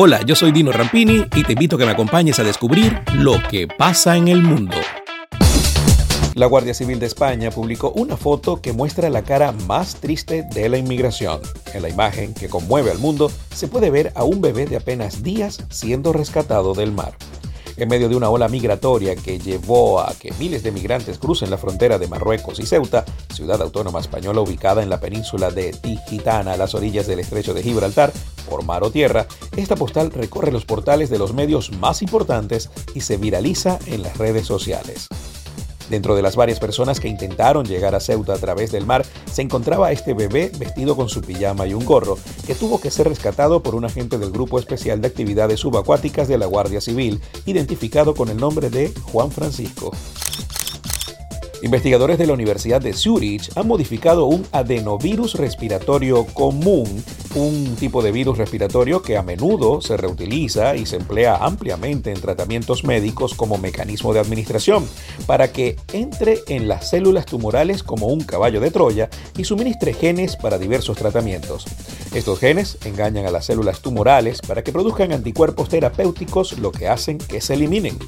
Hola, yo soy Dino Rampini y te invito a que me acompañes a descubrir lo que pasa en el mundo. La Guardia Civil de España publicó una foto que muestra la cara más triste de la inmigración. En la imagen, que conmueve al mundo, se puede ver a un bebé de apenas días siendo rescatado del mar. En medio de una ola migratoria que llevó a que miles de migrantes crucen la frontera de Marruecos y Ceuta, ciudad autónoma española ubicada en la península de Tigitana a las orillas del estrecho de Gibraltar, por mar o tierra, esta postal recorre los portales de los medios más importantes y se viraliza en las redes sociales. Dentro de las varias personas que intentaron llegar a Ceuta a través del mar, se encontraba este bebé vestido con su pijama y un gorro, que tuvo que ser rescatado por un agente del Grupo Especial de Actividades Subacuáticas de la Guardia Civil, identificado con el nombre de Juan Francisco. Investigadores de la Universidad de Zurich han modificado un adenovirus respiratorio común, un tipo de virus respiratorio que a menudo se reutiliza y se emplea ampliamente en tratamientos médicos como mecanismo de administración, para que entre en las células tumorales como un caballo de Troya y suministre genes para diversos tratamientos. Estos genes engañan a las células tumorales para que produzcan anticuerpos terapéuticos, lo que hacen que se eliminen.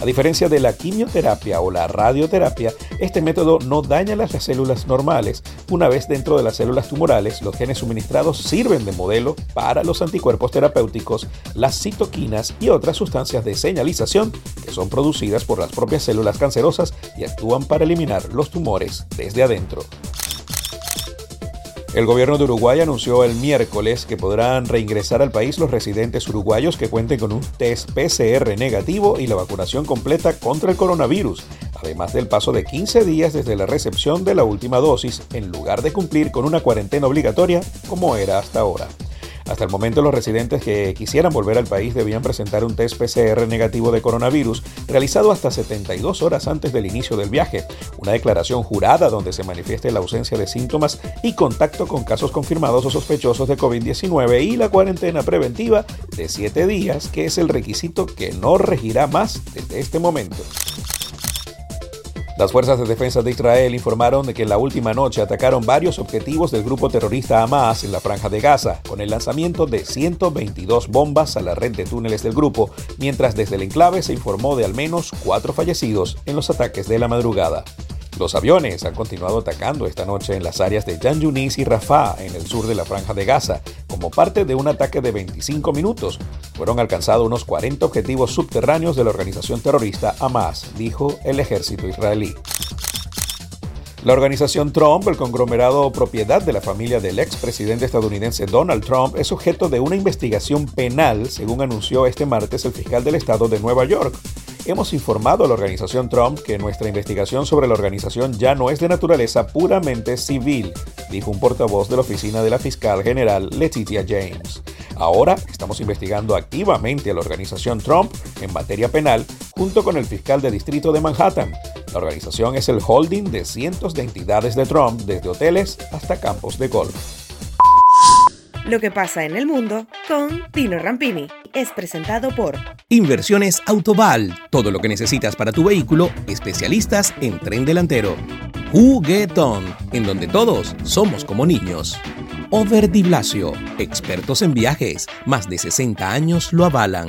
A diferencia de la quimioterapia o la radioterapia, este método no daña las células normales. Una vez dentro de las células tumorales, los genes suministrados sirven de modelo para los anticuerpos terapéuticos, las citoquinas y otras sustancias de señalización que son producidas por las propias células cancerosas y actúan para eliminar los tumores desde adentro. El gobierno de Uruguay anunció el miércoles que podrán reingresar al país los residentes uruguayos que cuenten con un test PCR negativo y la vacunación completa contra el coronavirus, además del paso de 15 días desde la recepción de la última dosis, en lugar de cumplir con una cuarentena obligatoria como era hasta ahora. Hasta el momento los residentes que quisieran volver al país debían presentar un test PCR negativo de coronavirus realizado hasta 72 horas antes del inicio del viaje, una declaración jurada donde se manifieste la ausencia de síntomas y contacto con casos confirmados o sospechosos de COVID-19 y la cuarentena preventiva de 7 días, que es el requisito que no regirá más desde este momento. Las fuerzas de defensa de Israel informaron de que en la última noche atacaron varios objetivos del grupo terrorista Hamas en la franja de Gaza, con el lanzamiento de 122 bombas a la red de túneles del grupo, mientras desde el enclave se informó de al menos cuatro fallecidos en los ataques de la madrugada. Los aviones han continuado atacando esta noche en las áreas de Jan Yunis y Rafah, en el sur de la Franja de Gaza, como parte de un ataque de 25 minutos. Fueron alcanzados unos 40 objetivos subterráneos de la organización terrorista Hamas, dijo el ejército israelí. La organización Trump, el conglomerado propiedad de la familia del expresidente estadounidense Donald Trump, es objeto de una investigación penal, según anunció este martes el fiscal del estado de Nueva York. Hemos informado a la organización Trump que nuestra investigación sobre la organización ya no es de naturaleza puramente civil, dijo un portavoz de la oficina de la fiscal general Letitia James. Ahora estamos investigando activamente a la organización Trump en materia penal junto con el fiscal de distrito de Manhattan. La organización es el holding de cientos de entidades de Trump, desde hoteles hasta campos de golf. Lo que pasa en el mundo con Tino Rampini es presentado por Inversiones Autoval, todo lo que necesitas para tu vehículo, especialistas en tren delantero. Juguetón, en donde todos somos como niños. Over Di Blasio, expertos en viajes, más de 60 años lo avalan.